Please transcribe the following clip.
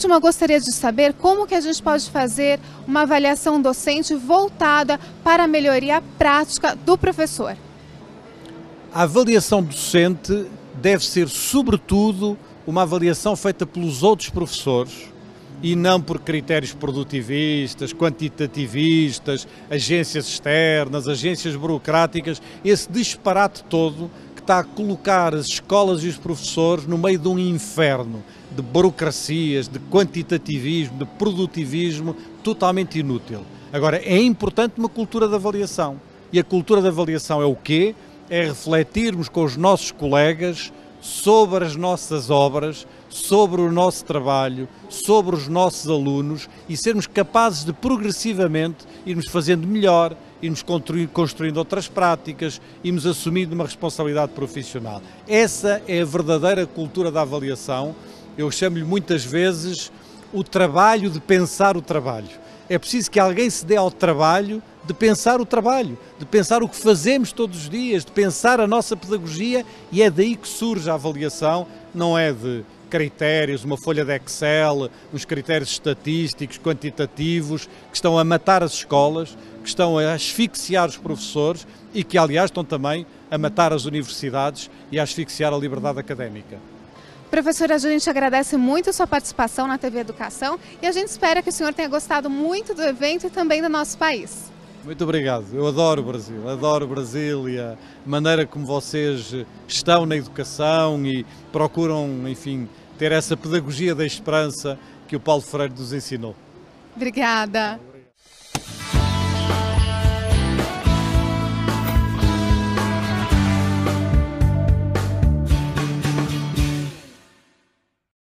último, eu gostaria de saber como que a gente pode fazer uma avaliação docente voltada para a melhoria prática do professor. A avaliação docente deve ser, sobretudo, uma avaliação feita pelos outros professores e não por critérios produtivistas, quantitativistas, agências externas, agências burocráticas, esse disparate todo que está a colocar as escolas e os professores no meio de um inferno de burocracias, de quantitativismo, de produtivismo totalmente inútil. Agora, é importante uma cultura de avaliação. E a cultura de avaliação é o quê? É refletirmos com os nossos colegas sobre as nossas obras, sobre o nosso trabalho, sobre os nossos alunos e sermos capazes de progressivamente irmos fazendo melhor, irmos construindo outras práticas, irmos assumindo uma responsabilidade profissional. Essa é a verdadeira cultura da avaliação. Eu chamo-lhe muitas vezes o trabalho de pensar o trabalho. É preciso que alguém se dê ao trabalho de pensar o trabalho, de pensar o que fazemos todos os dias, de pensar a nossa pedagogia e é daí que surge a avaliação, não é de critérios, uma folha de Excel, uns critérios estatísticos, quantitativos, que estão a matar as escolas, que estão a asfixiar os professores e que, aliás, estão também a matar as universidades e a asfixiar a liberdade académica. Professora, a gente agradece muito a sua participação na TV Educação e a gente espera que o senhor tenha gostado muito do evento e também do nosso país. Muito obrigado. Eu adoro o Brasil, adoro e a maneira como vocês estão na educação e procuram, enfim, ter essa pedagogia da esperança que o Paulo Freire nos ensinou. Obrigada.